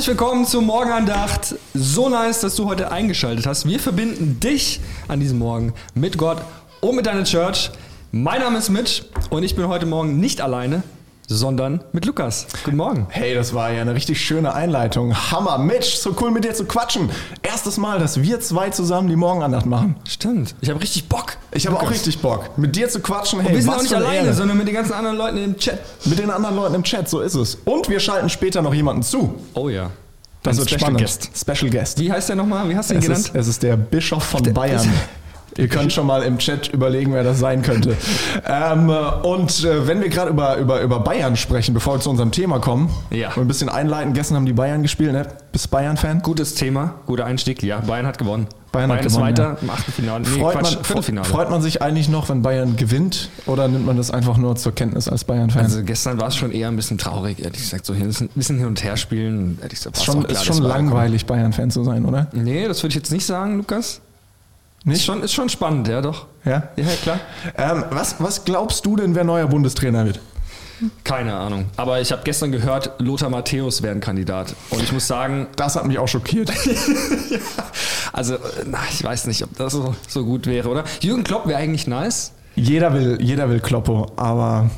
Herzlich willkommen zur Morgenandacht. So nice, dass du heute eingeschaltet hast. Wir verbinden dich an diesem Morgen mit Gott und mit deiner Church. Mein Name ist Mitch und ich bin heute Morgen nicht alleine, sondern mit Lukas. Guten Morgen. Hey, das war ja eine richtig schöne Einleitung. Hammer, Mitch, so cool mit dir zu quatschen. Erstes Mal, dass wir zwei zusammen die Morgenandacht machen. Stimmt. Ich habe richtig Bock. Ich habe auch richtig Bock, mit dir zu quatschen. Hey, Und wir sind auch nicht alleine, Ehre. sondern mit den ganzen anderen Leuten im Chat. mit den anderen Leuten im Chat, so ist es. Und wir schalten später noch jemanden zu. Oh ja. Das Ein wird Special spannend. Guest. Special Guest. Wie heißt der nochmal? Wie hast du ihn Es genannt? ist, es ist der Bischof von Bayern. Ihr könnt schon mal im Chat überlegen, wer das sein könnte. ähm, äh, und äh, wenn wir gerade über, über, über Bayern sprechen, bevor wir zu unserem Thema kommen, Ja. und ein bisschen einleiten, gestern haben die Bayern gespielt, ne? Bist Bayern-Fan? Gutes Thema, guter Einstieg. Ja, Bayern hat gewonnen. Bayern hat ist gewonnen, weiter im Achtelfinale. Nee, Freut, Quatsch, man, Viertelfinale. freut man sich eigentlich noch, wenn Bayern gewinnt oder nimmt man das einfach nur zur Kenntnis als Bayern-Fan? Also gestern war es schon eher ein bisschen traurig, ehrlich gesagt. So ein bisschen hin und her spielen. Ehrlich gesagt, ist schon, klar, ist schon langweilig, Bayern-Fan zu sein, oder? Nee, das würde ich jetzt nicht sagen, Lukas. Ist Nicht? schon, ist schon spannend, ja doch. Ja? Ja, klar. Ähm, was, was glaubst du denn, wer neuer Bundestrainer wird? Keine Ahnung. Aber ich habe gestern gehört, Lothar Matthäus wäre ein Kandidat. Und ich muss sagen, Das hat mich auch schockiert. also, na, ich weiß nicht, ob das so, so gut wäre, oder? Jürgen Klopp wäre eigentlich nice. jeder, will, jeder will Kloppo, aber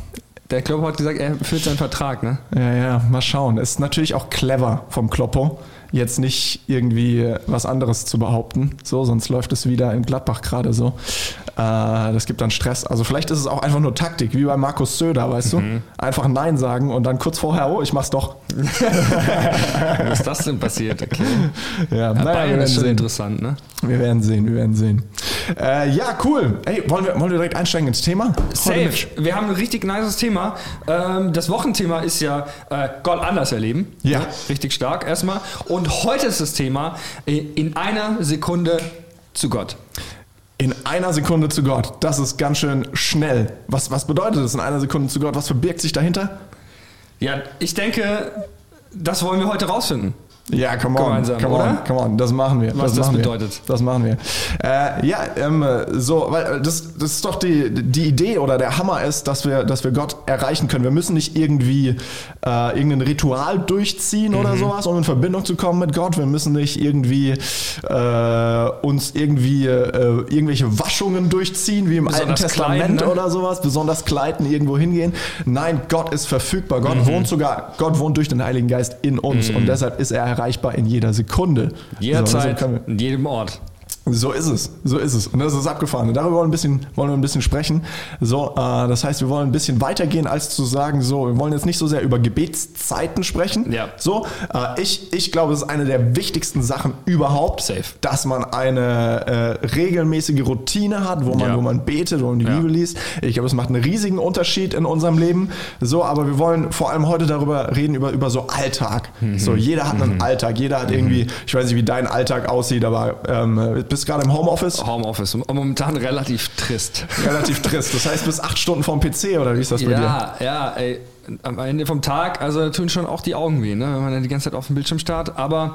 Der Klopp hat gesagt, er führt seinen Vertrag, ne? ja, ja, mal schauen. Ist natürlich auch clever vom Kloppo, jetzt nicht irgendwie was anderes zu behaupten. So, sonst läuft es wieder in Gladbach gerade so. Äh, das gibt dann Stress. Also vielleicht ist es auch einfach nur Taktik, wie bei Markus Söder, weißt du? Einfach Nein sagen und dann kurz vorher, oh, ich mach's doch. Was ist das denn passiert? Okay. Ja, Ja, naja, wir Bayern werden ist schon sehen. interessant, ne? Wir werden sehen, wir werden sehen. Äh, ja, cool. Ey, wollen wir, wollen wir direkt einsteigen ins Thema? Safe. Wir haben ein richtig nices Thema. Ähm, das Wochenthema ist ja äh, Gott anders erleben. Ja. Richtig stark erstmal. Und heute ist das Thema äh, in einer Sekunde zu Gott. In einer Sekunde zu Gott. Das ist ganz schön schnell. Was, was bedeutet das in einer Sekunde zu Gott? Was verbirgt sich dahinter? Ja, ich denke, das wollen wir heute rausfinden. Ja, come on, Gemeinsam, come oder? on, come on, das machen wir. Was das machen bedeutet. Wir. Das machen wir. Äh, ja, ähm, so, weil äh, das, das ist doch die, die Idee oder der Hammer ist, dass wir, dass wir Gott erreichen können. Wir müssen nicht irgendwie äh, irgendein Ritual durchziehen Mhm. oder sowas, um in Verbindung zu kommen mit Gott. Wir müssen nicht irgendwie äh, uns irgendwie äh, irgendwelche Waschungen durchziehen, wie im Alten Besonders Testament klein, ne? oder sowas, besonders kleiden, irgendwo hingehen. Nein, Gott ist verfügbar. Gott Mhm. wohnt sogar, Gott wohnt durch den Heiligen Geist in uns und deshalb ist er erreichbar in jeder Sekunde. Jederzeit, so wir- in jedem Ort. So ist es, so ist es. Und das ist abgefahren. Und darüber wollen wir ein bisschen, wollen wir ein bisschen sprechen. So, äh, das heißt, wir wollen ein bisschen weitergehen, als zu sagen, so, wir wollen jetzt nicht so sehr über Gebetszeiten sprechen. Ja. So, äh, ich, ich glaube, es ist eine der wichtigsten Sachen überhaupt, Safe. dass man eine äh, regelmäßige Routine hat, wo man, Ja. wo man betet, wo man die Ja. Bibel liest. Ich glaube, es macht einen riesigen Unterschied in unserem Leben. So, aber wir wollen vor allem heute darüber reden, über, über so Alltag. Mhm. So, jeder hat einen Alltag. Jeder hat irgendwie, ich weiß nicht, wie dein Alltag aussieht, aber ähm, bist gerade im Homeoffice. Homeoffice. Momentan relativ trist. Relativ trist. Das heißt, bis acht Stunden vorm PC oder wie ist das bei dir? Ja, ja, ey, am Ende vom Tag, also da tun schon auch die Augen weh, ne, wenn man dann die ganze Zeit auf dem Bildschirm starrt. Aber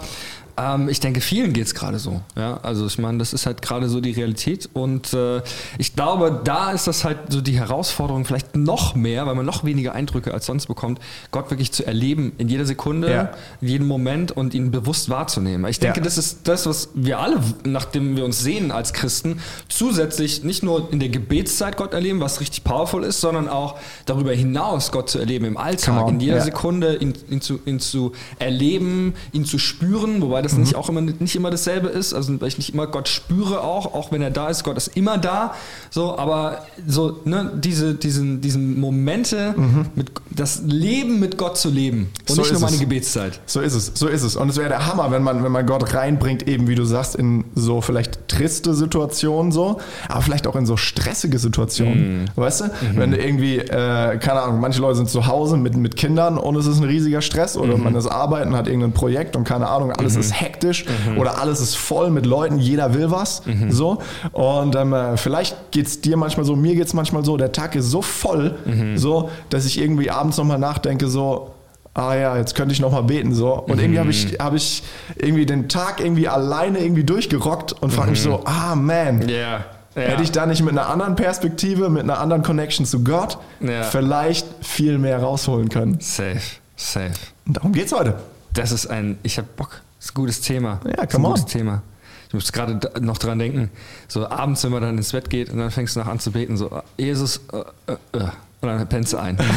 ähm, ich denke, vielen geht's gerade so. Ja, also ich meine, das ist halt gerade so die Realität. Und äh, ich glaube, da ist das halt so die Herausforderung, vielleicht noch mehr, weil man noch weniger Eindrücke als sonst bekommt, Gott wirklich zu erleben in jeder Sekunde, Ja. in jedem Moment und ihn bewusst wahrzunehmen. Ich denke, Ja. das ist das, was wir alle, nachdem wir uns sehen als Christen, zusätzlich nicht nur in der Gebetszeit Gott erleben, was richtig powerful ist, sondern auch darüber hinaus Gott zu erleben im Alltag, in jeder ja. Sekunde, ihn, ihn, zu, ihn zu erleben, ihn zu spüren, wobei das Mhm. nicht auch immer nicht immer dasselbe ist, also weil ich nicht immer Gott spüre auch, auch wenn er da ist, Gott ist immer da, so, aber so ne, diese diesen diesen Momente mit das Leben mit Gott zu leben und Mhm. So nicht nur meine es. Gebetszeit. So ist es, so ist es. Und es wäre der Hammer, wenn man, wenn man Gott reinbringt, eben wie du sagst, in so vielleicht triste Situationen so, aber vielleicht auch in so stressige Situationen. Weißt du? Wenn du irgendwie, äh, keine Ahnung, manche Leute sind zu Hause mit, mit Kindern und es ist ein riesiger Stress oder man ist arbeiten, hat irgendein Projekt und keine Ahnung, alles ist hektisch oder alles ist voll mit Leuten, jeder will was. So. Und ähm, äh, vielleicht geht es dir manchmal so, mir geht es manchmal so, der Tag ist so voll, so, dass ich irgendwie abends nochmal nachdenke, so, ah ja, jetzt könnte ich noch mal beten so und irgendwie habe ich habe ich irgendwie den Tag irgendwie alleine irgendwie durchgerockt und frage mich so, ah man, Ja. hätte ich da nicht mit einer anderen Perspektive, mit einer anderen Connection zu Gott Ja. vielleicht viel mehr rausholen können. Safe, safe. Und darum geht's heute. Das ist ein, ich habe Bock. Das ist ein gutes Thema. Ja, come ein on. gutes Thema. Ich muss gerade noch dran denken, so abends, wenn man dann ins Bett geht und dann fängst du noch an zu beten, so, Jesus, äh, äh, äh, und dann pennst du ein.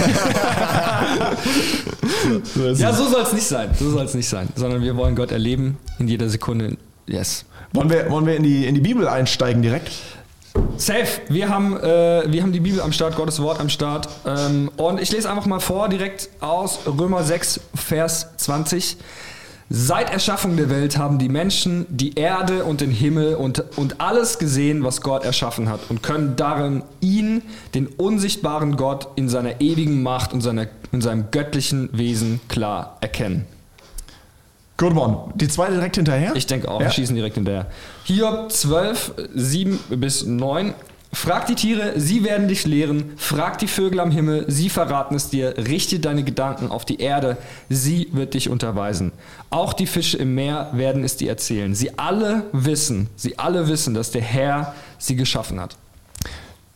So ja, so soll es nicht sein. So soll es nicht sein. Sondern wir wollen Gott erleben in jeder Sekunde. Yes. Wollen wir, wollen wir in, die, in die Bibel einsteigen direkt? Safe. Wir haben, äh, wir haben die Bibel am Start, Gottes Wort am Start. Ähm, und ich lese einfach mal vor, direkt aus Römer 6, Vers 20. Seit Erschaffung der Welt haben die Menschen die Erde und den Himmel und, und alles gesehen, was Gott erschaffen hat und können darin ihn, den unsichtbaren Gott, in seiner ewigen Macht und seiner, in seinem göttlichen Wesen klar erkennen. Good one. Die zweite direkt hinterher? Ich denke auch, Ja. wir schießen direkt hinterher. Hiob 12, 7 bis 9. Frag die Tiere, sie werden dich lehren. Frag die Vögel am Himmel, sie verraten es dir. Richte deine Gedanken auf die Erde, sie wird dich unterweisen. Auch die Fische im Meer werden es dir erzählen. Sie alle wissen, sie alle wissen, dass der Herr sie geschaffen hat.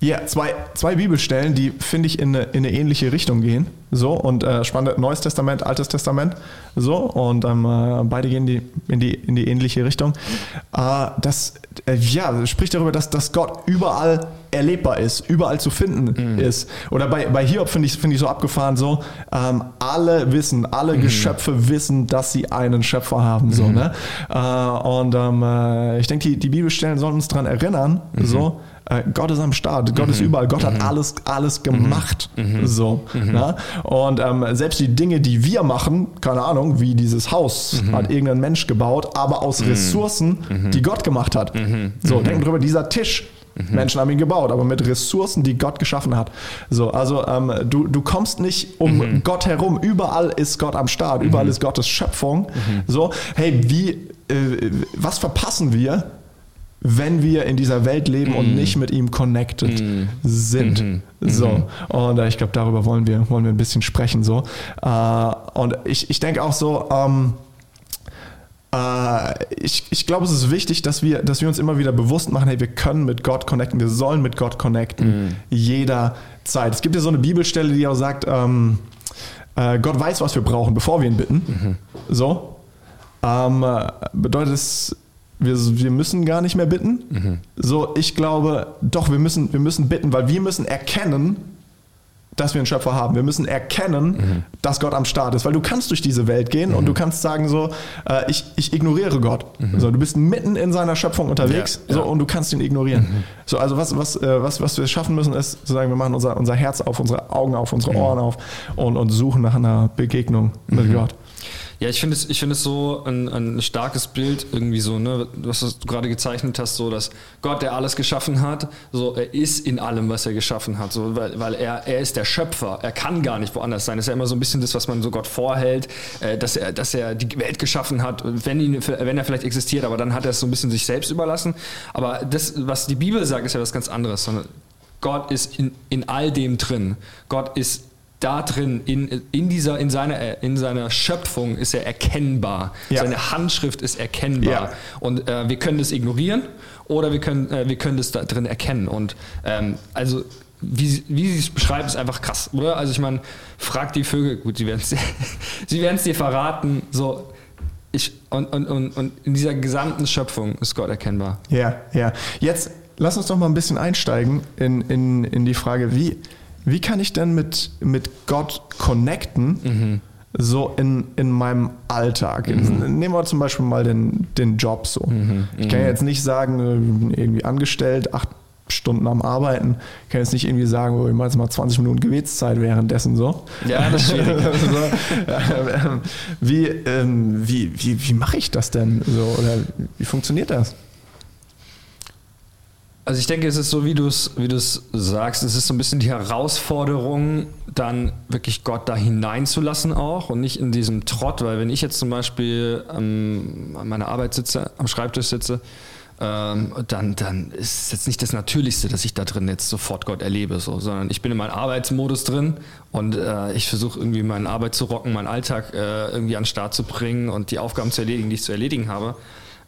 Ja, zwei, zwei Bibelstellen, die finde ich in eine, in eine ähnliche Richtung gehen. So, und äh, spannend, Neues Testament, Altes Testament. So, und ähm, äh, beide gehen die, in, die, in die ähnliche Richtung. Äh, das äh, ja, spricht darüber, dass, dass Gott überall erlebbar ist, überall zu finden ist. Oder bei, bei Hiob finde ich, finde ich so abgefahren, so, ähm, alle wissen, alle Geschöpfe wissen, dass sie einen Schöpfer haben. So, ne? äh, und ähm, äh, ich denke, die, die Bibelstellen sollen uns daran erinnern, so, äh, Gott ist am Start, Gott ist überall, Gott hat alles, alles gemacht. So, na? Und ähm, selbst die Dinge, die wir machen, keine Ahnung, wie dieses Haus hat irgendein Mensch gebaut, aber aus Ressourcen, die Gott gemacht hat. So, denken drüber, dieser Tisch. Menschen haben ihn gebaut, aber mit Ressourcen, die Gott geschaffen hat. So, also ähm, du, du kommst nicht um Gott herum. Überall ist Gott am Start. Überall ist Gottes Schöpfung. So, hey, wie, äh, was verpassen wir, wenn wir in dieser Welt leben und nicht mit ihm connected sind. So. Und äh, ich glaube, darüber wollen wir, wollen wir ein bisschen sprechen. So. Äh, und ich, ich denke auch so, ähm, äh, ich, ich glaube, es ist wichtig, dass wir, dass wir uns immer wieder bewusst machen, hey, wir können mit Gott connecten, wir sollen mit Gott connecten, jederzeit. Es gibt ja so eine Bibelstelle, die auch sagt, ähm, äh, Gott weiß, was wir brauchen, bevor wir ihn bitten. So. Ähm, äh, bedeutet es, wir, wir müssen gar nicht mehr bitten. So, ich glaube, doch, wir müssen, wir müssen bitten, weil wir müssen erkennen, dass wir einen Schöpfer haben. Wir müssen erkennen, dass Gott am Start ist. Weil du kannst durch diese Welt gehen und du kannst sagen so, äh, ich, ich ignoriere Gott. So, du bist mitten in seiner Schöpfung unterwegs Ja, so, ja. und du kannst ihn ignorieren. So, also was, was, äh, was, was wir schaffen müssen, ist zu sagen, wir machen unser, unser Herz auf, unsere Augen auf, unsere Ohren auf und, und suchen nach einer Begegnung mit Gott. Ja, ich finde es, ich finde es so ein, ein starkes Bild irgendwie so, ne, was du gerade gezeichnet hast, so dass Gott, der alles geschaffen hat, so er ist in allem, was er geschaffen hat, so weil, weil er, er ist der Schöpfer, er kann gar nicht woanders sein. Das ist ja immer so ein bisschen das, was man so Gott vorhält, äh, dass er, dass er die Welt geschaffen hat, wenn ihn, wenn er vielleicht existiert, aber dann hat er es so ein bisschen sich selbst überlassen. Aber das, was die Bibel sagt, ist ja was ganz anderes, sondern Gott ist in, in all dem drin. Gott ist da drin, in, in, dieser, in, seiner, in seiner Schöpfung ist er erkennbar. Ja. Seine Handschrift ist erkennbar. Ja. Und äh, wir können das ignorieren oder wir können, äh, wir können das da drin erkennen. Und ähm, also wie, sie- wie sie es beschreiben, ist einfach krass, oder? Also ich meine, frag die Vögel, gut, sie werden es sie werden's dir verraten, so. Ich, und, und, und, und in dieser gesamten Schöpfung ist Gott erkennbar. Ja, ja. Jetzt lass uns doch mal ein bisschen einsteigen in, in, in die Frage, wie, wie kann ich denn mit, mit Gott connecten, so in, in meinem Alltag? Nehmen wir zum Beispiel mal den, den Job so. Ich kann ja jetzt nicht sagen, äh, irgendwie angestellt, acht Stunden am Arbeiten, ich kann jetzt nicht irgendwie sagen, oh, ich mache jetzt mal 20 Minuten Gebetszeit währenddessen so. Ja, das ist schwierig. ähm, wie ähm, wie, wie, wie mache ich das denn so? Oder wie funktioniert das? Also ich denke, es ist so, wie du es wie sagst, es ist so ein bisschen die Herausforderung, dann wirklich Gott da hineinzulassen auch und nicht in diesem Trott, weil wenn ich jetzt zum Beispiel ähm, an meiner Arbeit sitze, am Schreibtisch sitze, ähm, dann, dann ist es jetzt nicht das Natürlichste, dass ich da drin jetzt sofort Gott erlebe, so, sondern ich bin in meinem Arbeitsmodus drin und äh, ich versuche irgendwie meine Arbeit zu rocken, meinen Alltag äh, irgendwie an den Start zu bringen und die Aufgaben zu erledigen, die ich zu erledigen habe.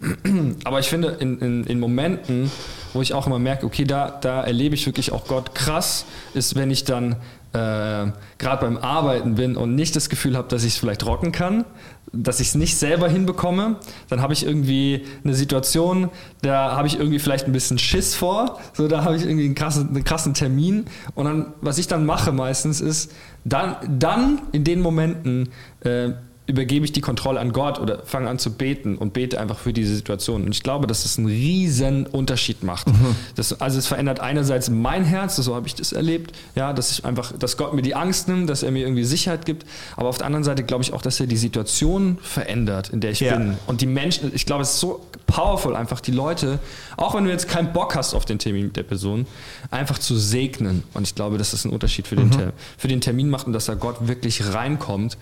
Aber ich finde, in, in, in Momenten, wo ich auch immer merke, okay, da, da erlebe ich wirklich auch Gott krass, ist, wenn ich dann äh, gerade beim Arbeiten bin und nicht das Gefühl habe, dass ich es vielleicht rocken kann, dass ich es nicht selber hinbekomme. Dann habe ich irgendwie eine Situation, da habe ich irgendwie vielleicht ein bisschen Schiss vor. So, da habe ich irgendwie einen krassen, einen krassen Termin. Und dann, was ich dann mache meistens ist, dann, dann in den Momenten äh, übergebe ich die Kontrolle an Gott oder fange an zu beten und bete einfach für diese Situation. Und ich glaube, dass das einen riesen Unterschied macht. Mhm. Das, also es verändert einerseits mein Herz, so habe ich das erlebt, ja, dass ich einfach, dass Gott mir die Angst nimmt, dass er mir irgendwie Sicherheit gibt. Aber auf der anderen Seite glaube ich auch, dass er die Situation verändert, in der ich ja. bin. Und die Menschen, ich glaube, es ist so powerful, einfach die Leute, auch wenn du jetzt keinen Bock hast auf den Termin mit der Person, einfach zu segnen. Und ich glaube, dass das einen Unterschied für den, mhm. für den Termin macht und dass da Gott wirklich reinkommt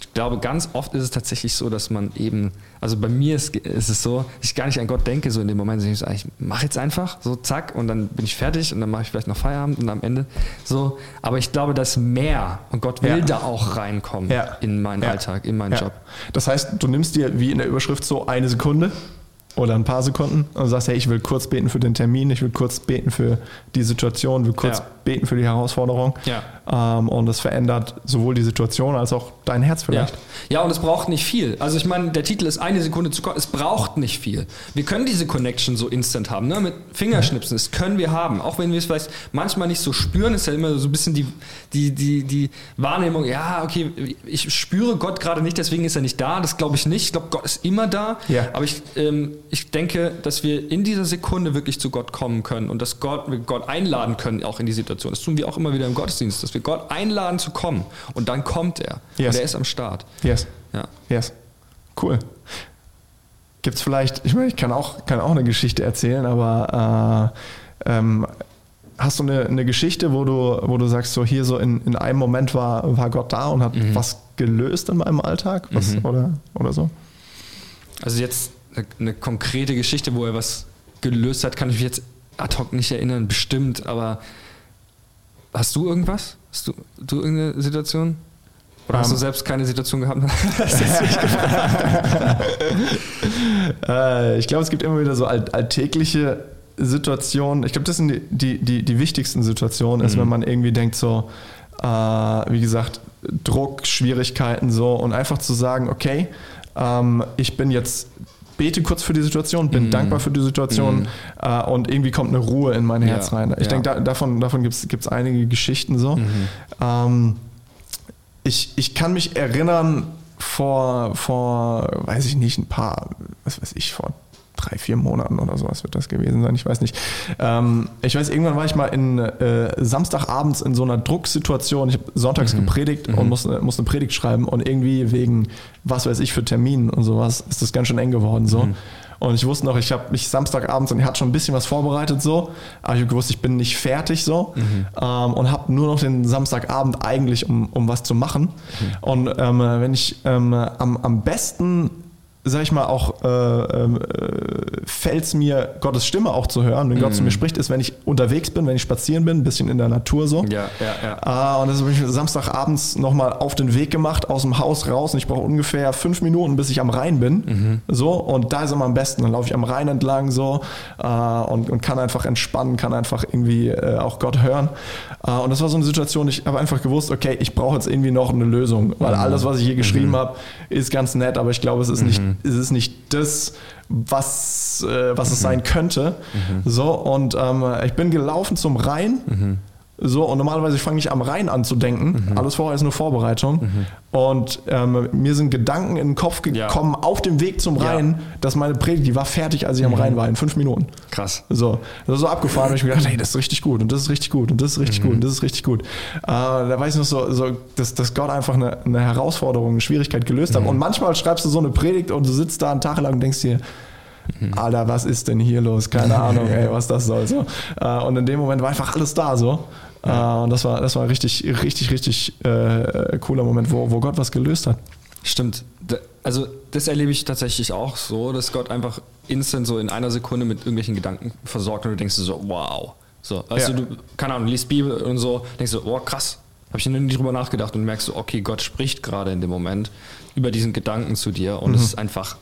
ich glaube, ganz oft ist es tatsächlich so, dass man eben, also bei mir ist, ist es so, ich gar nicht an Gott denke, so in dem Moment, ich, ich mache jetzt einfach, so zack, und dann bin ich fertig und dann mache ich vielleicht noch Feierabend und am Ende so. Aber ich glaube, dass mehr und Gott will ja. da auch reinkommen ja. in meinen ja. Alltag, in meinen Job. Das heißt, du nimmst dir wie in der Überschrift so eine Sekunde oder ein paar Sekunden und sagst, hey, ich will kurz beten für den Termin, ich will kurz beten für die Situation, will kurz. Beten für die Herausforderung. Ja. Ähm, und das verändert sowohl die Situation als auch dein Herz vielleicht. Ja. ja, und es braucht nicht viel. Also ich meine, der Titel ist eine Sekunde zu Gott. Es braucht nicht viel. Wir können diese Connection so instant haben, ne? mit Fingerschnipsen. Das können wir haben. Auch wenn wir es vielleicht manchmal nicht so spüren, ist ja immer so ein bisschen die, die, die, die Wahrnehmung, ja, okay, ich spüre Gott gerade nicht, deswegen ist er nicht da. Das glaube ich nicht. Ich glaube, Gott ist immer da. Ja. Aber ich, ähm, ich denke, dass wir in dieser Sekunde wirklich zu Gott kommen können und dass Gott, wir Gott einladen können, auch in die Situation. Das tun wir auch immer wieder im Gottesdienst, dass wir Gott einladen zu kommen und dann kommt er. Yes. Und er ist am Start. Yes. Ja. Yes. Cool. Gibt es vielleicht, ich meine, ich kann auch, kann auch eine Geschichte erzählen, aber äh, ähm, hast du eine, eine, Geschichte, wo du, wo du sagst, so hier so in, in einem Moment war, war Gott da und hat mhm. was gelöst in meinem Alltag was, mhm. oder, oder so? Also jetzt eine, eine, konkrete Geschichte, wo er was gelöst hat, kann ich mich jetzt ad hoc nicht erinnern, bestimmt, aber hast du irgendwas? Hast du, du irgendeine Situation? Oder um, hast du ähm. selbst keine Situation gehabt? äh, ich glaube, es gibt immer wieder so all, alltägliche Situationen. Ich glaube, das sind die, die, die, die wichtigsten Situationen, ist, mhm. wenn man irgendwie denkt, so, äh, wie gesagt, Druck, Schwierigkeiten so und einfach zu sagen, okay, ähm, ich bin jetzt bete kurz für die Situation, bin mm. dankbar für die Situation mm. äh, und irgendwie kommt eine Ruhe in mein Herz ja. rein. Ich ja. denke, da, davon, davon gibt es einige Geschichten so. Mhm. Ähm, ich, ich kann mich erinnern, vor, vor, weiß ich nicht, ein paar, was weiß ich, vor drei, vier Monaten oder sowas wird das gewesen sein, ich weiß nicht. Ähm, ich weiß, irgendwann war ich mal in äh, Samstagabends in so einer Drucksituation. Ich habe sonntags mhm. gepredigt mhm. und musste, musste eine Predigt schreiben und irgendwie wegen, was weiß ich, für Terminen und sowas, ist das ganz schön eng geworden so. Mhm. Und ich wusste noch, ich habe mich Samstagabends und ich hatte schon ein bisschen was vorbereitet so, aber ich habe gewusst, ich bin nicht fertig so mhm. ähm, und habe nur noch den Samstagabend eigentlich, um, um was zu machen. Mhm. Und ähm, wenn ich ähm, am, am besten sag ich mal, auch äh, ähm, äh, fällt es mir, Gottes Stimme auch zu hören, wenn mm. Gott zu mir mhm. spricht, ist, wenn ich unterwegs bin, wenn ich spazieren bin, ein bisschen in der Natur so. Ja, ja, ja. Äh, und das habe ich Samstagabends nochmal auf den Weg gemacht, aus dem Haus raus und ich brauche ungefähr fünf Minuten, bis ich am Rhein bin. Mhm. So, und da ist immer am besten. Dann laufe ich am Rhein entlang so äh, und, und kann einfach entspannen, kann einfach irgendwie äh, auch Gott hören. Äh, und das war so eine Situation, ich habe einfach gewusst, okay, ich brauche jetzt irgendwie noch eine Lösung, weil mhm. alles, was ich hier geschrieben mhm. habe, ist ganz nett, aber ich glaube, es ist nicht ist es nicht das, was, äh, was es sein könnte. Mhm. So, und ähm, ich bin gelaufen zum Rhein. Mhm. So, und normalerweise fange ich am Rhein an zu denken. Mhm. Alles vorher ist nur Vorbereitung. Mhm. Und ähm, mir sind Gedanken in den Kopf gekommen ja. auf dem Weg zum Rhein, ja. dass meine Predigt, die war fertig, als ich am mhm. Rhein war, in fünf Minuten. Krass. So, das ist so abgefahren. und ich mir gedacht, hey, das ist richtig gut und das ist richtig gut und das ist richtig mhm. gut und das ist richtig gut. Äh, da weiß ich noch so, so dass, dass Gott einfach eine, eine Herausforderung, eine Schwierigkeit gelöst hat. Mhm. Und manchmal schreibst du so eine Predigt und du sitzt da einen Tag lang und denkst dir, mhm. Alter, was ist denn hier los? Keine Ahnung, ey, was das soll. So. Äh, und in dem Moment war einfach alles da so. Ja. Äh, und das war, das war ein richtig, richtig, richtig äh, cooler Moment, wo, wo Gott was gelöst hat. Stimmt. Also das erlebe ich tatsächlich auch so, dass Gott einfach instant so in einer Sekunde mit irgendwelchen Gedanken versorgt und du denkst so, wow. So, also ja. du, keine Ahnung, liest Bibel und so, denkst du, oh krass, habe ich noch nie drüber nachgedacht und merkst so, okay, Gott spricht gerade in dem Moment über diesen Gedanken zu dir und mhm. es ist einfach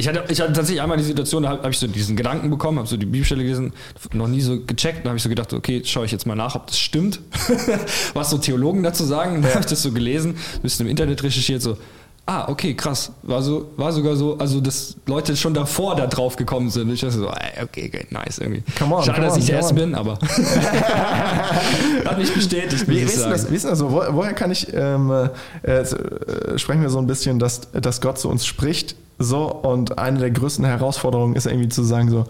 ich hatte, ich hatte tatsächlich einmal die Situation, da habe hab ich so diesen Gedanken bekommen, habe so die Bibelstelle gelesen, noch nie so gecheckt, da habe ich so gedacht, okay, schaue ich jetzt mal nach, ob das stimmt, was so Theologen dazu sagen. Dann habe ich das so gelesen, ein bisschen im Internet recherchiert, so, Ah, okay, krass. War, so, war sogar so, also dass Leute schon davor da drauf gekommen sind. Ich dachte so, ey, okay, okay, nice irgendwie. Come on, Schade, come dass on, ich der Erste bin, aber hat mich bestätigt, Wie, das, sagen. ist denn das so? Wo, woher kann ich, ähm, äh, äh, sprechen wir so ein bisschen, dass, dass Gott zu uns spricht, so, und eine der größten Herausforderungen ist irgendwie zu sagen, so,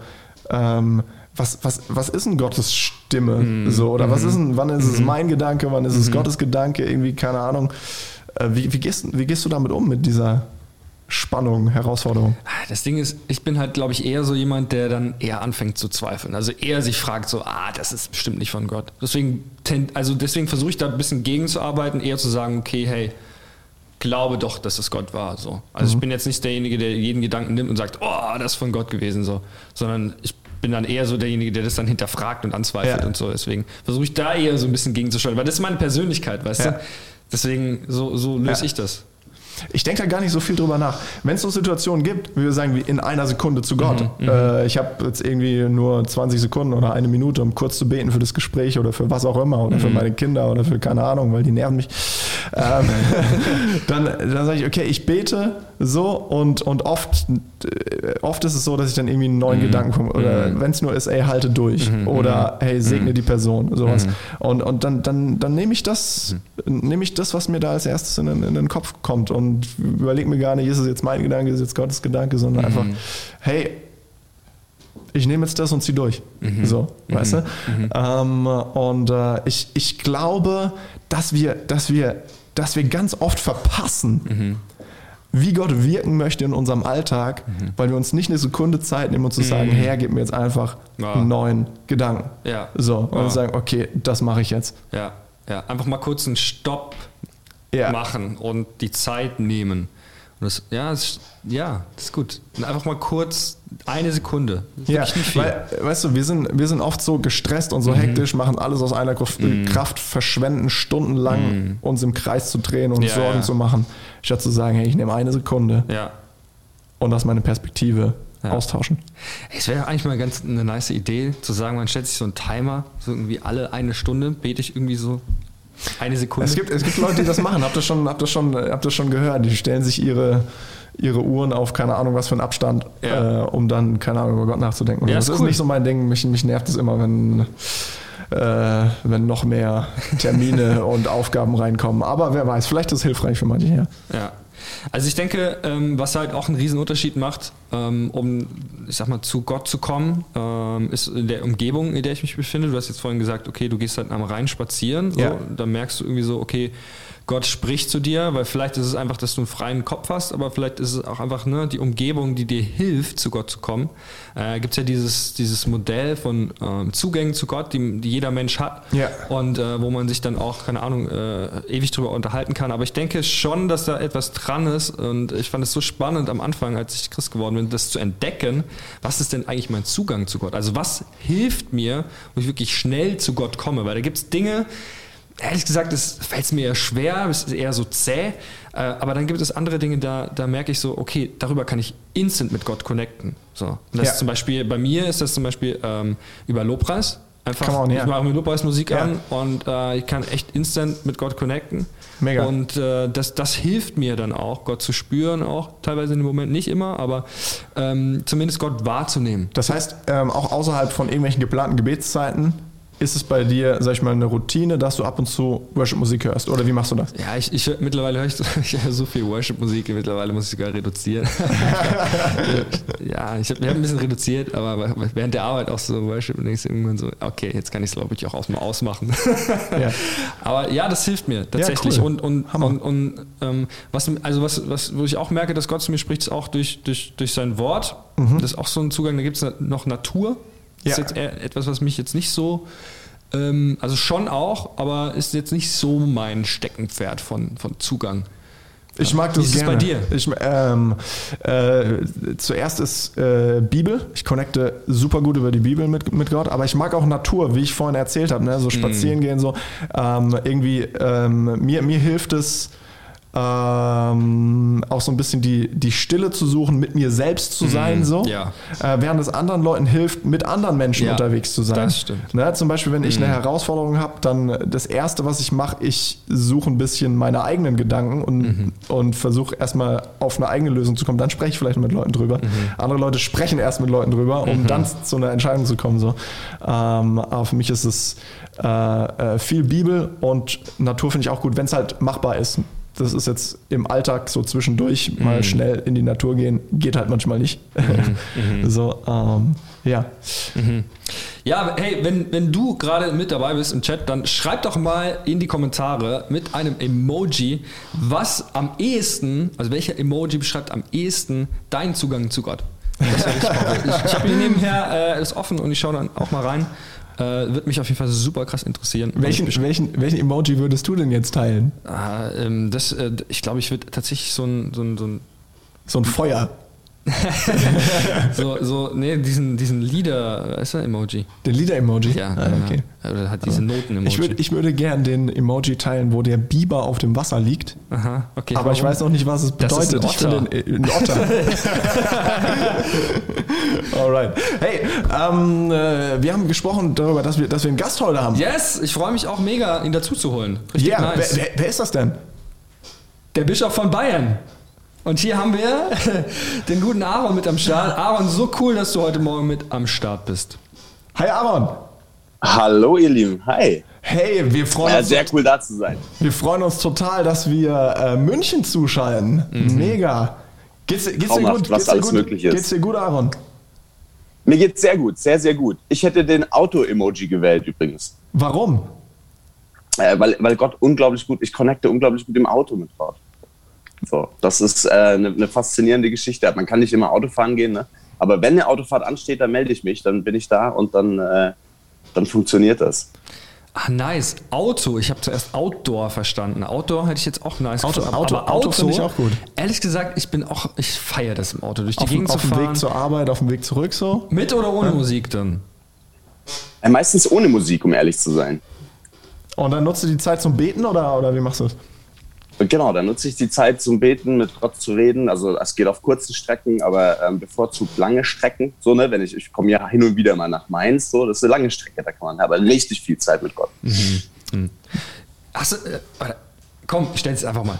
ähm, was, was, was ist denn Gottes Stimme? Mhm. So, oder was ist denn, wann ist es mein Gedanke, wann ist es Gottes Gedanke, irgendwie, keine Ahnung. Äh, wie, wie, gehst, wie gehst du damit um, mit dieser Spannung, Herausforderung? Ah, Das Ding ist, ich bin halt, glaube ich, eher so jemand, der dann eher anfängt zu zweifeln. Also eher sich fragt so, ah, das ist bestimmt nicht von Gott. Deswegen, also deswegen versuche ich da ein bisschen gegenzuarbeiten, eher zu sagen, okay, hey, glaube doch, dass es Gott war. So. Also ich bin jetzt nicht derjenige, der jeden Gedanken nimmt und sagt, oh, das ist von Gott gewesen, so, sondern ich bin dann eher so derjenige, der das dann hinterfragt und anzweifelt Ja. und so. Deswegen versuche ich da eher so ein bisschen gegenzusteuern, weil das ist meine Persönlichkeit, weißt Ja. du? Deswegen, so, so löse Ja. ich das. Ich denke da gar nicht so viel drüber nach. Wenn es so Situationen gibt, wie wir sagen, wie in einer Sekunde zu Gott. Mhm, äh, ich habe jetzt irgendwie nur 20 Sekunden oder eine Minute, um kurz zu beten für das Gespräch oder für was auch immer oder Mhm. für meine Kinder oder für keine Ahnung, weil die nerven mich. Ähm, dann dann sage ich, okay, ich bete so und, und oft, äh, oft ist es so, dass ich dann irgendwie einen neuen Gedanken komme. Oder wenn es nur ist, ey, halte durch. Oder hey, segne die Person. Sowas. Und, und dann, dann, dann nehme ich das, nehme ich das, was mir da als erstes in, den- in den Kopf kommt und überlege mir gar nicht, ist es jetzt mein Gedanke, ist es jetzt Gottes Gedanke, sondern einfach, hey, ich nehme jetzt das und zieh durch. So, weißt du? Ähm, und äh, ich, ich glaube, dass wir, dass wir, dass wir ganz oft verpassen, wie Gott wirken möchte in unserem Alltag, weil wir uns nicht eine Sekunde Zeit nehmen, um zu sagen, Herr, gib mir jetzt einfach Ja. einen neuen Gedanken. Ja. So, und Ja. sagen, okay, das mache ich jetzt. Ja, ja. Einfach mal kurz einen Stopp machen und die Zeit nehmen. Das, ja, das, ja, das ist gut. Und einfach mal kurz eine Sekunde. Ja, weil, weißt du, wir sind, wir sind oft so gestresst und so hektisch, machen alles aus einer Kraft, Kraft verschwenden stundenlang uns im Kreis zu drehen und Ja, Sorgen ja. zu machen, statt zu sagen, hey, ich nehme eine Sekunde ja. und lass meine Perspektive Ja. austauschen. Es wäre eigentlich mal ganz eine nice Idee, zu sagen, man stellt sich so einen Timer, so irgendwie alle eine Stunde bete ich irgendwie so eine Sekunde. Es gibt, es gibt Leute, die das machen. Habt ihr schon, habt ihr schon, habt ihr schon gehört? Die stellen sich ihre, ihre Uhren auf keine Ahnung was für einen Abstand, Ja. äh, um dann, keine Ahnung, über Gott nachzudenken. Ja, das ist ist cool. nicht so mein Ding. Mich, mich nervt es immer, wenn, äh, wenn noch mehr Termine und Aufgaben reinkommen. Aber wer weiß, vielleicht ist es hilfreich für manche. Ja. Ja. Also ich denke, ähm, was halt auch einen riesen Unterschied macht, ähm, um, ich sag mal, zu Gott zu kommen, ähm, ist in der Umgebung, in der ich mich befinde. Du hast jetzt vorhin gesagt, okay, du gehst halt am Rhein spazieren, so, Ja. da merkst du irgendwie so, okay, Gott spricht zu dir, weil vielleicht ist es einfach, dass du einen freien Kopf hast, aber vielleicht ist es auch einfach ne, die Umgebung, die dir hilft, zu Gott zu kommen. Äh, Gibt es ja dieses, dieses Modell von ähm, Zugängen zu Gott, die, die jeder Mensch hat Ja. und äh, wo man sich dann auch, keine Ahnung, äh, ewig drüber unterhalten kann. Aber ich denke schon, dass da etwas dran ist und ich fand es so spannend am Anfang, als ich Christ geworden bin, das zu entdecken, was ist denn eigentlich mein Zugang zu Gott? Also was hilft mir, wo ich wirklich schnell zu Gott komme? Weil da gibt es Dinge, ehrlich gesagt, es fällt mir eher schwer, es ist eher so zäh, äh, aber dann gibt es andere Dinge, da, da merke ich so, okay, darüber kann ich instant mit Gott connecten. So. Und das Ja. ist zum Beispiel, bei mir ist das zum Beispiel ähm, über Lobpreis. Einfach, on, ja. ich mache mir Lobpreismusik Ja. an und äh, ich kann echt instant mit Gott connecten. Mega. Und äh, das, das hilft mir dann auch, Gott zu spüren, auch teilweise in dem Moment nicht immer, aber ähm, zumindest Gott wahrzunehmen. Das heißt, ähm, auch außerhalb von irgendwelchen geplanten Gebetszeiten ist es bei dir, sag ich mal, eine Routine, dass du ab und zu Worship-Musik hörst? Oder wie machst du das? Ja, ich, ich mittlerweile höre ich, so- ich höre so viel Worship-Musik, mittlerweile muss ich sogar reduzieren. ja, ich habe hab ein bisschen reduziert, aber während der Arbeit auch so Worship und denkst irgendwann so, okay, jetzt kann ich es glaube ich auch aus- mal ausmachen. Ja. Aber ja, das hilft mir tatsächlich. cool. Und, und, Hammer. und, und ähm, was, also was, was, wo ich auch merke, dass Gott zu mir spricht, ist auch durch, durch, durch sein Wort. Das ist auch so ein Zugang. Da gibt es noch Natur. Ja. ist jetzt etwas, was mich jetzt nicht so, ähm, also schon auch, aber ist jetzt nicht so mein Steckenpferd von, von Zugang. Ich mag Wie das ist es gerne. bei dir? Ich, ähm, äh, zuerst ist äh, Bibel. Ich connecte super gut über die Bibel mit, mit Gott, aber ich mag auch Natur, wie ich vorhin erzählt habe, ne? so spazieren gehen, so. Ähm, irgendwie, ähm, mir, mir hilft es, ähm, auch so ein bisschen die, die Stille zu suchen, mit mir selbst zu sein, Mhm, so. ja. Äh, während es anderen Leuten hilft, mit anderen Menschen Ja, unterwegs zu sein. das stimmt. Mhm. Ne, zum Beispiel, wenn ich eine Herausforderung habe, dann das Erste, was ich mache, ich suche ein bisschen meine eigenen Gedanken und, Mhm. und versuche erstmal auf eine eigene Lösung zu kommen. Dann spreche ich vielleicht mit Leuten drüber. Mhm. Andere Leute sprechen erst mit Leuten drüber, um dann zu einer Entscheidung zu kommen. So. Ähm, aber für mich ist es äh, äh, viel Bibel und Natur finde ich auch gut, wenn es halt machbar ist. Das ist jetzt im Alltag so zwischendurch Mhm. mal schnell in die Natur gehen, geht halt manchmal nicht. Mhm. so, ähm, ja. Ja, hey, wenn, wenn du gerade mit dabei bist im Chat, dann schreib doch mal in die Kommentare mit einem Emoji, was am ehesten, also welcher Emoji beschreibt am ehesten deinen Zugang zu Gott. Ich ich habe hier nebenher äh, das offen und ich schaue dann auch mal rein. Äh, wird mich auf jeden Fall super krass interessieren. Welchen, welchen, welchen Emoji würdest du denn jetzt teilen? ah, ähm, das, äh, ich glaube, ich würde tatsächlich so ein, so ein, so ein So ein Feuer. so, so, nee, diesen, diesen Lieder, ist der Emoji? Den Lieder-Emoji? Ja, ah, okay. Oder hat diese Noten-Emoji. Ich, würd, ich würde gern den Emoji teilen, wo der Biber auf dem Wasser liegt. Aha, okay. aber ich warum? weiß noch nicht, was es Das ist bedeutet. ein Ich will den, äh, ein Otter. Alright. Hey, ähm, äh, wir haben gesprochen darüber, dass wir, dass wir einen Gast heute haben. Yes, ich freue mich auch mega, ihn dazu zu holen. Richtig Ja, nice. wer, wer, wer ist das denn? Der Bischof von Bayern. Und hier haben wir den guten Aaron mit am Start. Aaron, so cool, dass du heute Morgen mit am Start bist. Hi Aaron. Hallo ihr Lieben, hi. Hey, wir freuen, Ja, uns, sehr cool da zu sein. wir freuen uns total, dass wir äh, München zuschalten. Mega. Geht's, geht's dir Traumhaft, gut? was geht's dir alles gut? möglich ist. Geht's dir gut, Aaron? Mir geht's sehr gut, sehr, sehr gut. Ich hätte den Auto-Emoji gewählt übrigens. Warum? Äh, weil, weil Gott unglaublich gut, ich connecte unglaublich gut im Auto mit Gott. So, das ist äh, eine, eine faszinierende Geschichte. Man kann nicht immer Auto fahren gehen, ne? aber wenn eine Autofahrt ansteht, dann melde ich mich, dann bin ich da und dann, äh, dann funktioniert das. Ah, nice. Auto. Ich habe zuerst Outdoor verstanden. Outdoor hätte ich jetzt auch nice Auto- gefunden. Auto- aber Auto finde ich auch gut. Ehrlich gesagt, ich bin auch, ich feiere das im Auto. Durch die Auf, dem- Gegend auf zu dem fahren. Weg zur Arbeit, auf dem Weg zurück so? mit oder ohne Musik dann? Äh, meistens ohne Musik, um ehrlich zu sein. Und dann nutzt du die Zeit zum Beten oder, oder wie machst du das? Und genau, dann nutze ich die Zeit zum Beten, mit Gott zu reden. Also es geht auf kurzen Strecken, aber ähm, bevorzugt lange Strecken. So, ne, wenn ich, ich komme ja hin und wieder mal nach Mainz, so, das ist eine lange Strecke, da kann man aber richtig viel Zeit mit Gott. Hast du, äh, warte, komm, stell es einfach mal.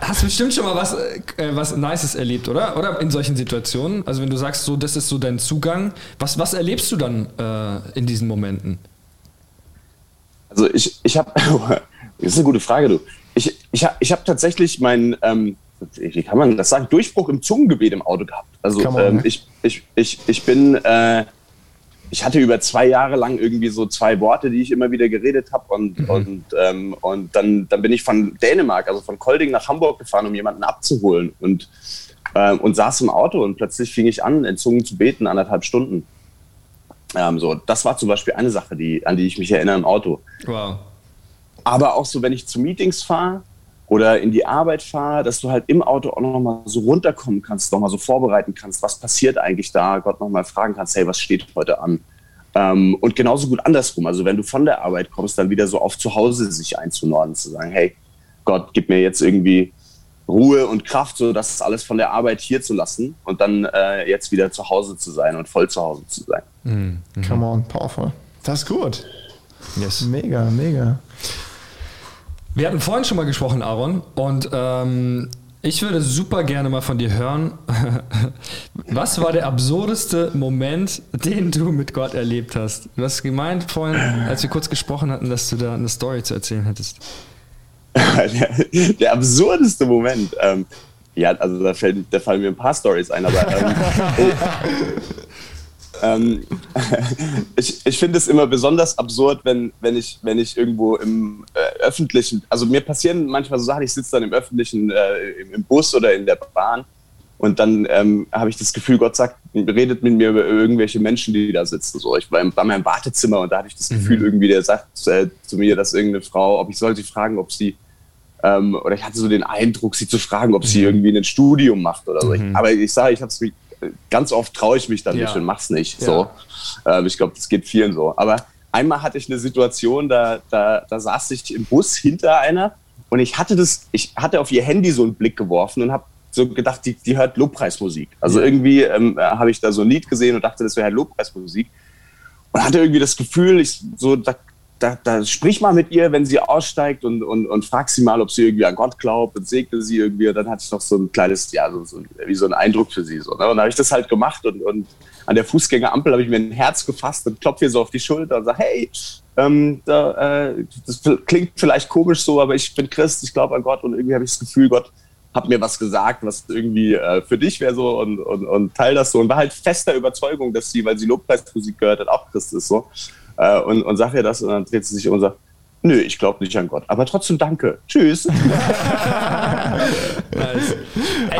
Hast du bestimmt schon mal was, äh, was Nices erlebt, oder? Oder in solchen Situationen? Also wenn du sagst, so, das ist so dein Zugang, was, was erlebst du dann äh, in diesen Momenten? Also ich, ich habe, das ist eine gute Frage, du. Ich, ich habe ich hab tatsächlich meinen, ähm, wie kann man das sagen, Durchbruch im Zungengebet im Auto gehabt. Also ähm, ich, ich, ich, ich bin, äh, ich hatte über zwei Jahre lang irgendwie so zwei Worte, die ich immer wieder geredet habe und, und, ähm, und dann, dann bin ich von Dänemark, also von Kolding nach Hamburg gefahren, um jemanden abzuholen und, ähm, und saß im Auto und plötzlich fing ich an, in Zungen zu beten, anderthalb Stunden. Ähm, so, das war zum Beispiel eine Sache, die, an die ich mich erinnere im Auto. Wow. Aber auch so, wenn ich zu Meetings fahre oder in die Arbeit fahre, dass du halt im Auto auch noch mal so runterkommen kannst, noch mal so vorbereiten kannst, was passiert eigentlich da, Gott noch mal fragen kannst, hey, was steht heute an? Ähm, und genauso gut andersrum. Also wenn du von der Arbeit kommst, dann wieder so auf zu Hause sich einzunorden, zu sagen, hey, Gott, gib mir jetzt irgendwie Ruhe und Kraft, so das alles von der Arbeit hier zu lassen und dann äh, jetzt wieder zu Hause zu sein und voll zu Hause zu sein. Come on, powerful. Das ist gut. Yes. Mega, mega. Wir hatten vorhin schon mal gesprochen, Aaron, und ähm, ich würde super gerne mal von dir hören. Was war der absurdeste Moment, den du mit Gott erlebt hast? Du hast gemeint vorhin, als wir kurz gesprochen hatten, dass du da eine Story zu erzählen hättest. der, der absurdeste Moment. Ähm, ja, also da, fällt, da fallen mir ein paar Stories ein, aber ähm, ähm, ich, ich finde es immer besonders absurd, wenn, wenn, ich, wenn ich irgendwo im äh, öffentlichen, also mir passieren manchmal so Sachen, ich sitze dann im öffentlichen, äh, im, im Bus oder in der Bahn und dann ähm, habe ich das Gefühl, Gott sagt, redet mit mir über irgendwelche Menschen, die da sitzen. So, ich war im, war in meinem Wartezimmer und da hatte ich das Gefühl, irgendwie, der sagt äh, zu mir, dass irgendeine Frau, ob ich soll sie fragen, ob sie ähm, oder ich hatte so den Eindruck, sie zu fragen, ob sie irgendwie ein Studium macht oder so. Ich, aber ich sage, ich habe es ganz oft traue ich mich dann Ja. nicht und mach's nicht. Ja. So, ähm, ich glaube, das geht vielen so. Aber einmal hatte ich eine Situation, da, da, da saß ich im Bus hinter einer und ich hatte das, ich hatte auf ihr Handy so einen Blick geworfen und habe so gedacht, die, die hört Lobpreismusik. Also irgendwie ähm, habe ich da so ein Lied gesehen und dachte, das wäre halt Lobpreismusik. Und hatte irgendwie das Gefühl, ich so, da, da, da sprich mal mit ihr, wenn sie aussteigt und, und, und frag sie mal, ob sie irgendwie an Gott glaubt und segne sie irgendwie. Und dann hatte ich noch so ein kleines, ja, so, so wie so ein Eindruck für sie. So, ne? Und dann habe ich das halt gemacht und, und an der Fußgängerampel habe ich mir ein Herz gefasst und klopfe ihr so auf die Schulter und sage, hey, ähm, da, äh, das klingt vielleicht komisch so, aber ich bin Christ, ich glaube an Gott und irgendwie habe ich das Gefühl, Gott hat mir was gesagt, was irgendwie äh, für dich wäre so und, und, und teil das so und war halt fester Überzeugung, dass sie, weil sie Lobpreismusik gehört hat, auch Christ ist so äh, und, und sag ihr das und dann dreht sie sich um und sagt, Nö, ich glaube nicht an Gott. Aber trotzdem danke. Tschüss. nice.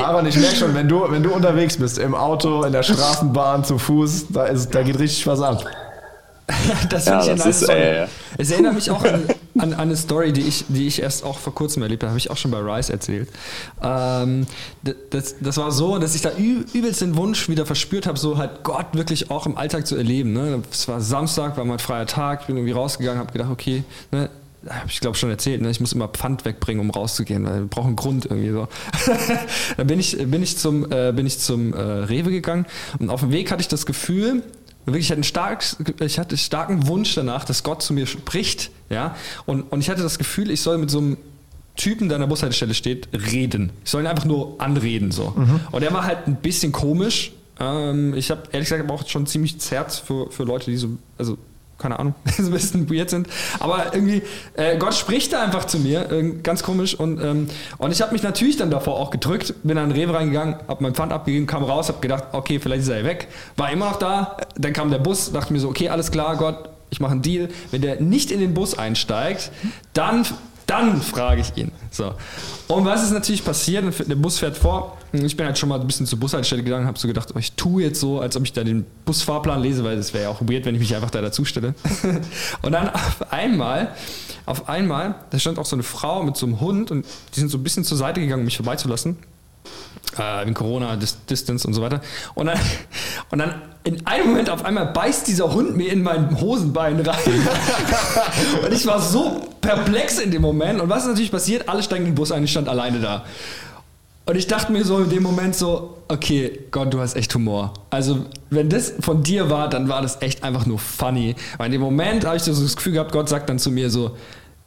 Aber ich merke schon, wenn du, wenn du unterwegs bist, im Auto, in der Straßenbahn, zu Fuß, da, ist, da geht richtig was ab. das ja, ich das ist, äh, Es erinnert mich auch an, an, an, eine Story, die ich, die ich erst auch vor kurzem erlebt habe, habe ich auch schon bei Rice erzählt. Ähm, das, das war so, dass ich da übelst den Wunsch wieder verspürt habe, so halt Gott wirklich auch im Alltag zu erleben. Ne? Es war Samstag, war mein freier Tag, ich bin irgendwie rausgegangen, habe gedacht, okay, ne, habe ich glaube schon erzählt, ne? ich muss immer Pfand wegbringen, um rauszugehen, weil wir brauchen einen Grund irgendwie so. da bin ich, bin ich zum, äh, bin ich zum äh, Rewe gegangen und auf dem Weg hatte ich das Gefühl, wirklich, ich hatte, einen stark, ich hatte einen starken Wunsch danach, dass Gott zu mir spricht, ja, und, und ich hatte das Gefühl, ich soll mit so einem Typen, der an der Bushaltestelle steht, reden. Ich soll ihn einfach nur anreden, so. Mhm. Und er war halt ein bisschen komisch. Ähm, ich habe ehrlich gesagt aber auch schon ziemlich Herz für, für Leute, die so, also keine Ahnung, so ein bisschen weird sind. Aber irgendwie, äh, Gott spricht da einfach zu mir, äh, ganz komisch. Und, ähm, und ich habe mich natürlich dann davor auch gedrückt, bin an den Rewe reingegangen, habe mein Pfand abgegeben, kam raus, habe gedacht, okay, vielleicht ist er weg. War immer noch da, dann kam der Bus, dachte mir so, okay, alles klar, Gott, ich mache einen Deal. Wenn der nicht in den Bus einsteigt, dann dann frage ich ihn. So. Und was ist natürlich passiert? Der Bus fährt vor. Ich bin halt schon mal ein bisschen zur Bushaltestelle gegangen, habe so gedacht, oh, ich tue jetzt so, als ob ich da den Busfahrplan lese, weil das wäre ja auch weird, wenn ich mich einfach da dazu stelle. und dann auf einmal, auf einmal, da stand auch so eine Frau mit so einem Hund und die sind so ein bisschen zur Seite gegangen, um mich vorbeizulassen. Äh, in Corona, Distance und so weiter. Und dann, und dann in einem Moment auf einmal beißt dieser Hund mir in mein Hosenbein rein. und ich war so perplex in dem Moment. Und was ist natürlich passiert? Alle steigen in den Bus ein, ich stand alleine da. Und ich dachte mir so in dem Moment so, okay, Gott, du hast echt Humor. Also, wenn das von dir war, dann war das echt einfach nur funny. Weil in dem Moment habe ich so das Gefühl gehabt, Gott sagt dann zu mir so,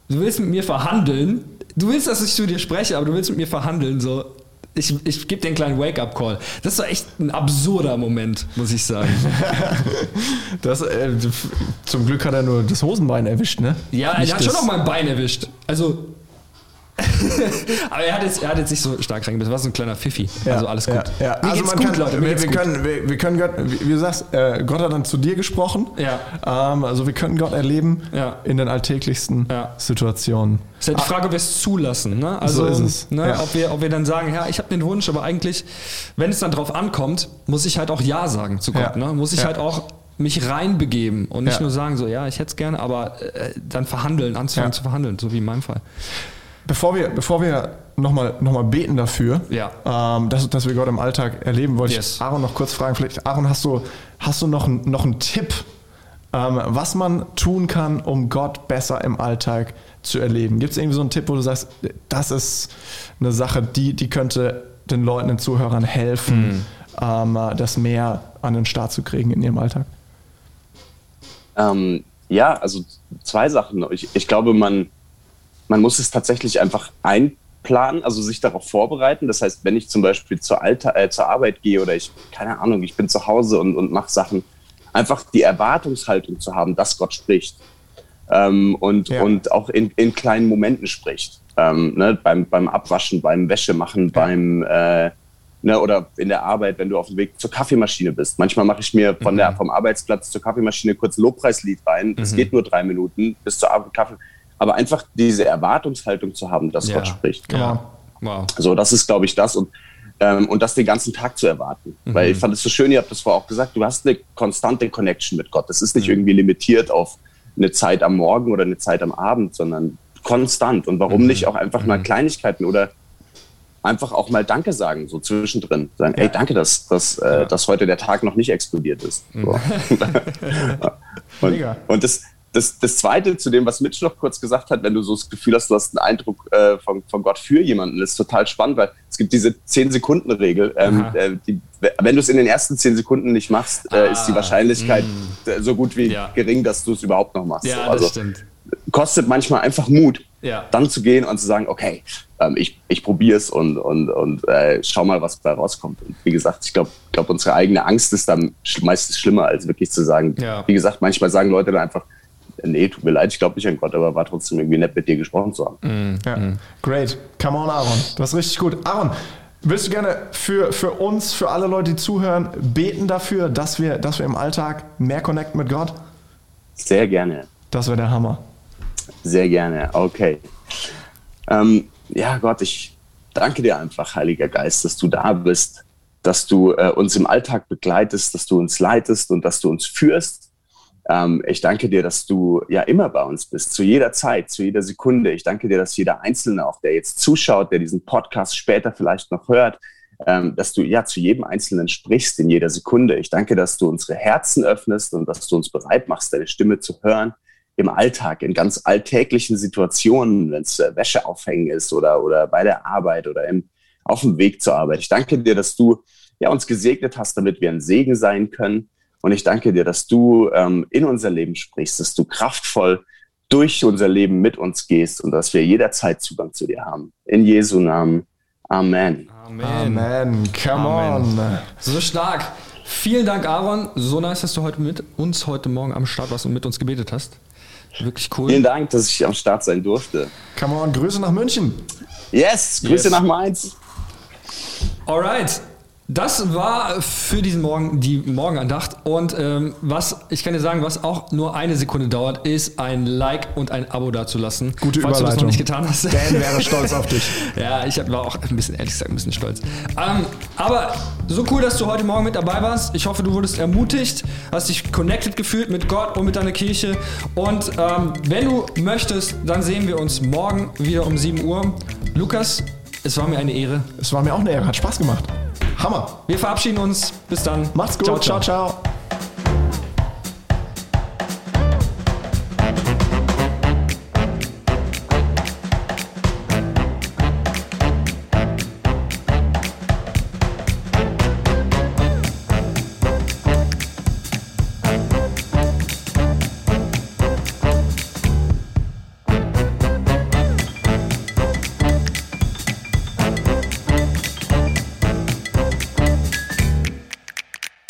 du willst mit mir verhandeln, du willst, dass ich zu dir spreche, aber du willst mit mir verhandeln, so, ich, ich gebe dir einen kleinen Wake-up-Call. Das war echt ein absurder Moment, muss ich sagen. das, äh, zum Glück hat er nur das Hosenbein erwischt, ne? Ja, er hat schon noch mein Bein erwischt. Also Aber er hat, jetzt, er hat jetzt nicht so stark reingebissen. Das war so ein kleiner Pfiffi. Ja, also alles gut. Ja, ja. also man gut, kann, Leute. Wir, wir, können, wir, wir, können Gott, wie du sagst, äh, Gott hat dann zu dir gesprochen. Ja. Ähm, also wir können Gott erleben in den alltäglichsten Situationen. Es ist halt die Frage, ob wir es zulassen. Ne? Also, so ist es. Ne, ob, wir, ob wir dann sagen, ja, ich habe den Wunsch, aber eigentlich, wenn es dann drauf ankommt, muss ich halt auch Ja sagen zu Gott. Ne? Muss ich halt auch mich reinbegeben und nicht nur sagen, so, ja, ich hätte es gerne, aber äh, dann verhandeln, anzufangen zu verhandeln, so wie in meinem Fall. Bevor wir, bevor wir nochmal noch mal beten dafür, ja. ähm, dass, dass wir Gott im Alltag erleben, wollte yes. ich Aaron noch kurz fragen. Vielleicht, Aaron, hast du, hast du noch, noch einen Tipp, ähm, was man tun kann, um Gott besser im Alltag zu erleben? Gibt es irgendwie so einen Tipp, wo du sagst, das ist eine Sache, die, die könnte den Leuten, den Zuhörern helfen, mhm. ähm, das mehr an den Start zu kriegen in ihrem Alltag? Ähm, ja, also zwei Sachen. Ich, ich glaube, man man muss es tatsächlich einfach einplanen, also sich darauf vorbereiten. Das heißt, wenn ich zum Beispiel zur, Alter, äh, zur Arbeit gehe oder ich, keine Ahnung, ich bin zu Hause und, und mache Sachen, einfach die Erwartungshaltung zu haben, dass Gott spricht. Ähm, und, ja. und auch in, in kleinen Momenten spricht. Ähm, ne, beim, beim Abwaschen, beim Wäschemachen, ja. beim äh, ne, oder in der Arbeit, wenn du auf dem Weg zur Kaffeemaschine bist. Manchmal mache ich mir von mhm. der, vom Arbeitsplatz zur Kaffeemaschine kurz ein Lobpreislied rein. Es mhm. geht nur drei Minuten bis zur Arbeit Kaffee aber einfach diese Erwartungshaltung zu haben, dass ja, Gott spricht. Ja. Wow. So, das ist, glaube ich, das und, ähm, und das den ganzen Tag zu erwarten. Mhm. Weil ich fand es so schön, ihr habt das vorher auch gesagt, du hast eine konstante Connection mit Gott. Das ist nicht mhm. irgendwie limitiert auf eine Zeit am Morgen oder eine Zeit am Abend, sondern konstant. Und warum mhm. nicht auch einfach mal mhm. Kleinigkeiten oder einfach auch mal Danke sagen, so zwischendrin. Sagen, ja. ey, danke, dass, dass, äh, dass heute der Tag noch nicht explodiert ist. So. und, und das, das, das Zweite zu dem, was Mitch noch kurz gesagt hat, wenn du so das Gefühl hast, du hast einen Eindruck äh, von, von Gott für jemanden, ist total spannend, weil es gibt diese 10-Sekunden-Regel. Ähm, äh, die, wenn du es in den ersten 10 Sekunden nicht machst, äh, ah, ist die ah, Wahrscheinlichkeit mh. Äh, so gut wie ja. gering, dass du es überhaupt noch machst. Ja, so. also, das stimmt. Kostet manchmal einfach Mut, ja. dann zu gehen und zu sagen, okay, ähm, ich, ich probiere es und, und, und äh, schau mal, was da rauskommt. Und wie gesagt, ich glaube, glaub, unsere eigene Angst ist dann meistens schlimmer, als wirklich zu sagen, wie gesagt, manchmal sagen Leute dann einfach, nee, tut mir leid, ich glaube nicht an Gott, aber war trotzdem irgendwie nett, mit dir gesprochen zu haben. Mm, ja. mm. Great. Come on, Aaron. Das ist richtig gut. Aaron, willst du gerne für, für uns, für alle Leute, die zuhören, beten dafür, dass wir, dass wir im Alltag mehr connecten mit Gott? Sehr gerne. Das wäre der Hammer. Sehr gerne, okay. Ähm, ja, Gott, ich danke dir einfach, Heiliger Geist, dass du da bist, dass du äh, uns im Alltag begleitest, dass du uns leitest und dass du uns führst ähm, ich danke dir, dass du ja immer bei uns bist, zu jeder Zeit, zu jeder Sekunde. Ich danke dir, dass jeder Einzelne, auch der jetzt zuschaut, der diesen Podcast später vielleicht noch hört, ähm, dass du ja zu jedem Einzelnen sprichst in jeder Sekunde. Ich danke, dass du unsere Herzen öffnest und dass du uns bereit machst, deine Stimme zu hören im Alltag, in ganz alltäglichen Situationen, wenn es äh, Wäsche aufhängen ist oder, oder bei der Arbeit oder im, auf dem Weg zur Arbeit. Ich danke dir, dass du ja, uns gesegnet hast, damit wir ein Segen sein können und ich danke dir, dass du ähm, in unser Leben sprichst, dass du kraftvoll durch unser Leben mit uns gehst und dass wir jederzeit Zugang zu dir haben. In Jesu Namen. Amen. Amen. Amen. Come Amen. on. So stark. Vielen Dank, Aaron. So nice, dass du heute mit uns heute Morgen am Start warst und mit uns gebetet hast. Wirklich cool. Vielen Dank, dass ich am Start sein durfte. Come on, Grüße nach München. Yes, Grüße yes. nach Mainz. Alright. Das war für diesen Morgen die Morgenandacht. Und ähm, was, ich kann dir sagen, was auch nur eine Sekunde dauert, ist ein Like und ein Abo dazulassen. Gute falls Überleitung. du das noch nicht getan hast. Dan wäre stolz auf dich. ja, ich war auch ein bisschen, ehrlich gesagt, ein bisschen stolz. Ähm, aber so cool, dass du heute Morgen mit dabei warst. Ich hoffe, du wurdest ermutigt, hast dich connected gefühlt mit Gott und mit deiner Kirche. Und ähm, wenn du möchtest, dann sehen wir uns morgen wieder um 7 Uhr. Lukas, es war mir eine Ehre. Es war mir auch eine Ehre, hat Spaß gemacht. Hammer. Wir verabschieden uns. Bis dann. Macht's gut. ciao. ciao. ciao.